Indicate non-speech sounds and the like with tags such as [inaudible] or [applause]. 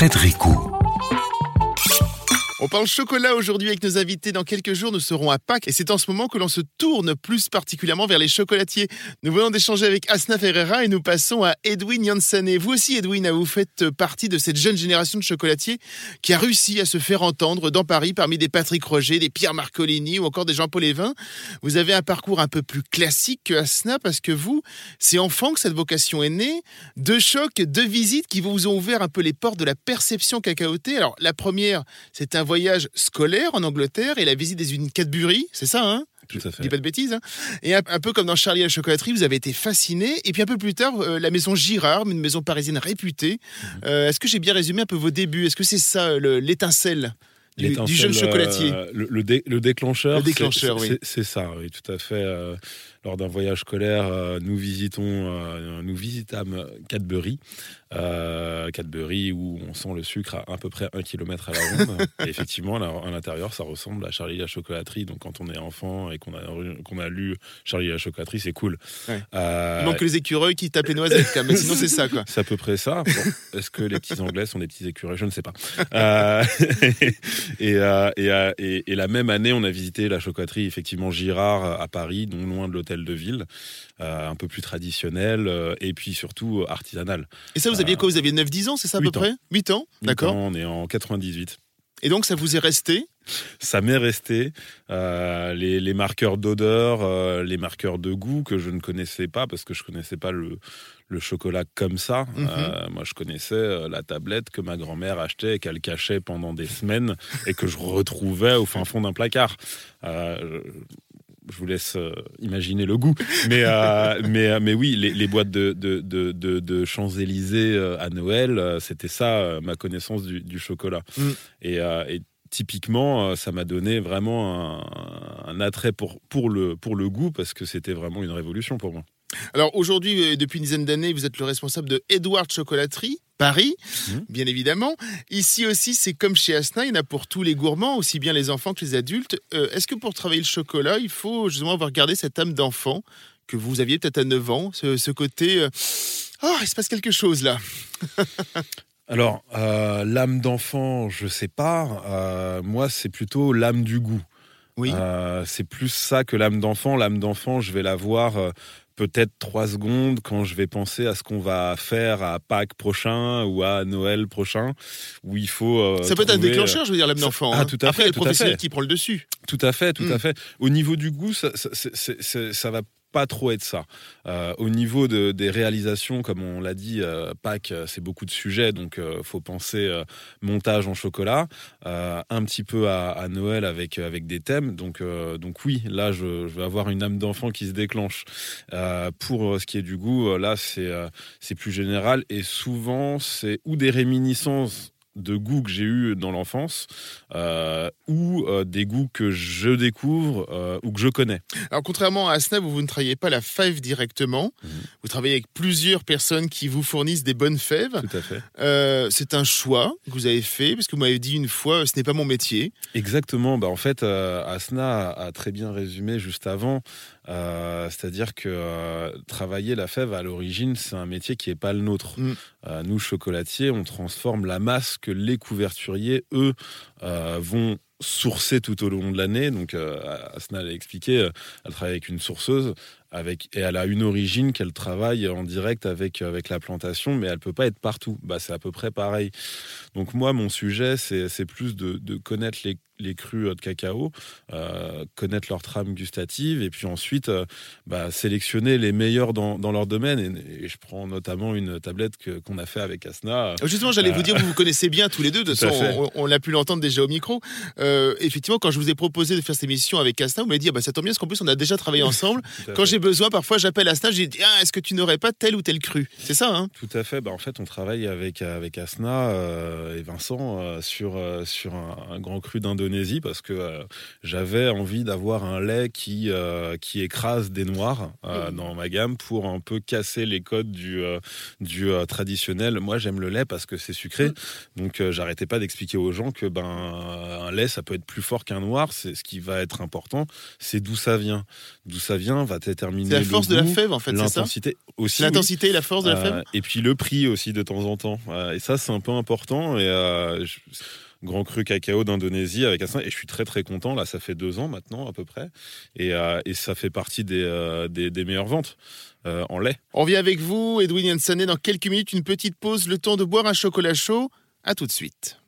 Fred Ricou. On parle chocolat aujourd'hui avec nos invités. Dans quelques jours, nous serons à Pâques et c'est en ce moment que l'on se tourne plus particulièrement vers les chocolatiers. Nous venons d'échanger avec Asna Ferreira et nous passons à Edwin Janssen. Vous aussi, Edwin, vous faites partie de cette jeune génération de chocolatiers qui a réussi à se faire entendre dans Paris parmi des Patrick Roger, des Pierre Marcolini ou encore des Jean-Paul Evin. Vous avez un parcours un peu plus classique que Asna parce que vous, c'est enfant que cette vocation est née. Deux chocs, deux visites qui vous ont ouvert un peu les portes de la perception cacaotée. Alors, la première, c'est un voyage scolaire en Angleterre et la visite des usines Cadbury, c'est ça, hein? Tout à je fait. dis pas de bêtises. hein et un, un peu comme dans Charlie et la chocolaterie, vous avez été fasciné. Et puis un peu plus tard, euh, la maison Girard, une maison parisienne réputée. Mhm. Euh, Est-ce que j'ai bien résumé un peu vos débuts? Est-ce que c'est ça le- l'étincelle du, jeune chocolatier? euh, le, le dé- le déclencheur. Le déclencheur, c'est- oui. C'est ça, oui, tout à fait. Lors d'un voyage scolaire, euh, nous visitons, euh, nous visitâmes Cadbury, euh, Cadbury où on sent le sucre à à peu près un kilomètre à la ronde. [laughs] et effectivement, à l'intérieur, ça ressemble à Charlie la chocolaterie. Donc, quand on est enfant et qu'on a, qu'on a lu Charlie la chocolaterie, c'est cool. Ouais. Il manque que les écureuils qui tapent les noisettes, quand même. mais sinon c'est ça quoi. [laughs] C'est à peu près ça. Bon, Est-ce que les petits Anglais sont des petits écureuils? Je ne sais pas. Euh, [laughs] et, et, et- et la même année, on a visité la chocolaterie, effectivement, Girard à Paris, non loin de l'hôtel de ville, euh, un peu plus traditionnel euh, et puis surtout artisanal. Et ça, vous aviez quoi Vous aviez 9-10 ans, c'est ça à peu ans. près? 8 ans, d'accord. On est en 98. Et donc ça vous est resté? Ça m'est resté. euh, les, les marqueurs d'odeur, euh, les marqueurs de goût que je ne connaissais pas parce que je connaissais pas le, le chocolat comme ça. Mhm. Euh, moi, je connaissais euh, la tablette que ma grand-mère achetait et qu'elle cachait pendant des semaines et que je retrouvais au fin fond d'un placard. Je- vous laisse euh, imaginer le goût. Mais, euh, [laughs] mais, euh, mais oui, les, les boîtes de, de, de, de- Champs-Élysées à Noël, c'était ça, ma connaissance du, du chocolat. Mm. Et, et typiquement, ça m'a donné vraiment un, un attrait pour, pour, le, pour le goût parce que c'était vraiment une révolution pour moi. Alors aujourd'hui, depuis une dizaine d'années, vous êtes le responsable de Edward Chocolaterie, Paris, Mhm. bien évidemment. Ici aussi, c'est comme chez Asna, il y en a pour tous les gourmands, aussi bien les enfants que les adultes. Euh, Est-ce que pour travailler le chocolat, il faut justement avoir gardé cette âme d'enfant que vous aviez peut-être à 9 ans, ce, ce côté... euh, Oh, il se passe quelque chose là. [laughs] Alors, euh, l'âme d'enfant, je sais pas. Euh, moi, c'est plutôt l'âme du goût. Oui. Euh, c'est plus ça que l'âme d'enfant. L'âme d'enfant, je vais la voir euh, peut-être trois secondes quand je vais penser à ce qu'on va faire à Pâques prochain ou à Noël prochain, où il faut. euh, ça peut être un déclencheur, je veux dire, l'âme d'enfant. ah, hein. tout à Après, fait, le tout à professionnel qui prend le dessus. Tout à fait, tout Mm. à fait. Au niveau du goût, ça va pas trop être ça. Euh, au niveau de, des réalisations, comme on l'a dit, euh, Pâques, euh, c'est beaucoup de sujets, donc euh, faut penser montage en chocolat, un petit peu à, Noël avec avec des thèmes. Donc donc oui, là je, je vais avoir une âme d'enfant qui se déclenche. Pour ce qui est du goût, là c'est c'est plus général et souvent c'est ou des réminiscences de goûts que j'ai eu dans l'enfance euh, ou euh, des goûts que je découvre euh, ou que je connais. Alors, contrairement à Asna, vous, vous ne travaillez pas la fève directement. Mhm. Vous travaillez avec plusieurs personnes qui vous fournissent des bonnes fèves. Tout à fait. C'est un choix que vous avez fait, parce que vous m'avez dit une fois, ce n'est pas mon métier. Exactement. Bah, en fait, Asna a très bien résumé juste avant. Euh, C'est-à-dire que euh, travailler la fève à l'origine, c'est un métier qui n'est pas le nôtre. Mm. Euh, nous, chocolatiers, on transforme la masse que les couverturiers, eux, vont sourcer tout au long de l'année. Donc, Asna l'a expliqué, elle travaille avec une sourceuse. Avec, et elle a une origine qu'elle travaille en direct avec, avec la plantation, mais elle peut pas être partout. Bah, c'est à peu près pareil. Donc moi, mon sujet, c'est c'est plus de, de connaître les, les crus de cacao, euh, connaître leur trame gustative, et puis ensuite euh, bah, sélectionner les meilleurs dans, dans leur domaine. Et, et je prends notamment une tablette qu'on a fait avec Asna. Justement, j'allais Euh, vous dire, vous vous connaissez bien tous les deux. De [laughs] toute façon, on, on l'a pu l'entendre déjà au micro. Euh, effectivement, quand je vous ai proposé de faire cette émission avec Asna, vous m'avez dit, ah bah, ça tombe bien, parce qu'en plus, on a déjà travaillé [laughs] ensemble. Quand j'ai besoin, parfois, j'appelle Asna, j'ai dit, ah, est-ce que tu n'aurais pas tel ou tel cru C'est ça, hein? Tout à fait. Bah, en fait, on travaille avec, avec Asna euh, et Vincent euh, sur, euh, sur un, un grand cru d'Indonésie d'Indonésie parce que j'avais envie d'avoir un lait qui, qui écrase des noirs dans ma gamme pour un peu casser les codes du, du traditionnel. Moi, j'aime le lait parce que c'est sucré. Mm. Donc, j'arrêtais pas d'expliquer aux gens que ben, un lait, ça peut être plus fort qu'un noir. C'est ce qui va être important, c'est d'où ça vient. D'où ça vient va déterminer. la force de la fève, en fait, L'intensité aussi. L'intensité et la force de la fève. et puis le prix aussi de temps en temps. et ça, c'est un peu important. Et euh, Grand Cru Cacao d'Indonésie avec un et je suis très très content. Là, ça fait deux ans maintenant à peu près, et, euh, ça fait partie des, euh, meilleures ventes. en lait. On vient avec vous, Edwin Yansané, dans quelques minutes, une petite pause, le temps de boire un chocolat chaud. À tout de suite.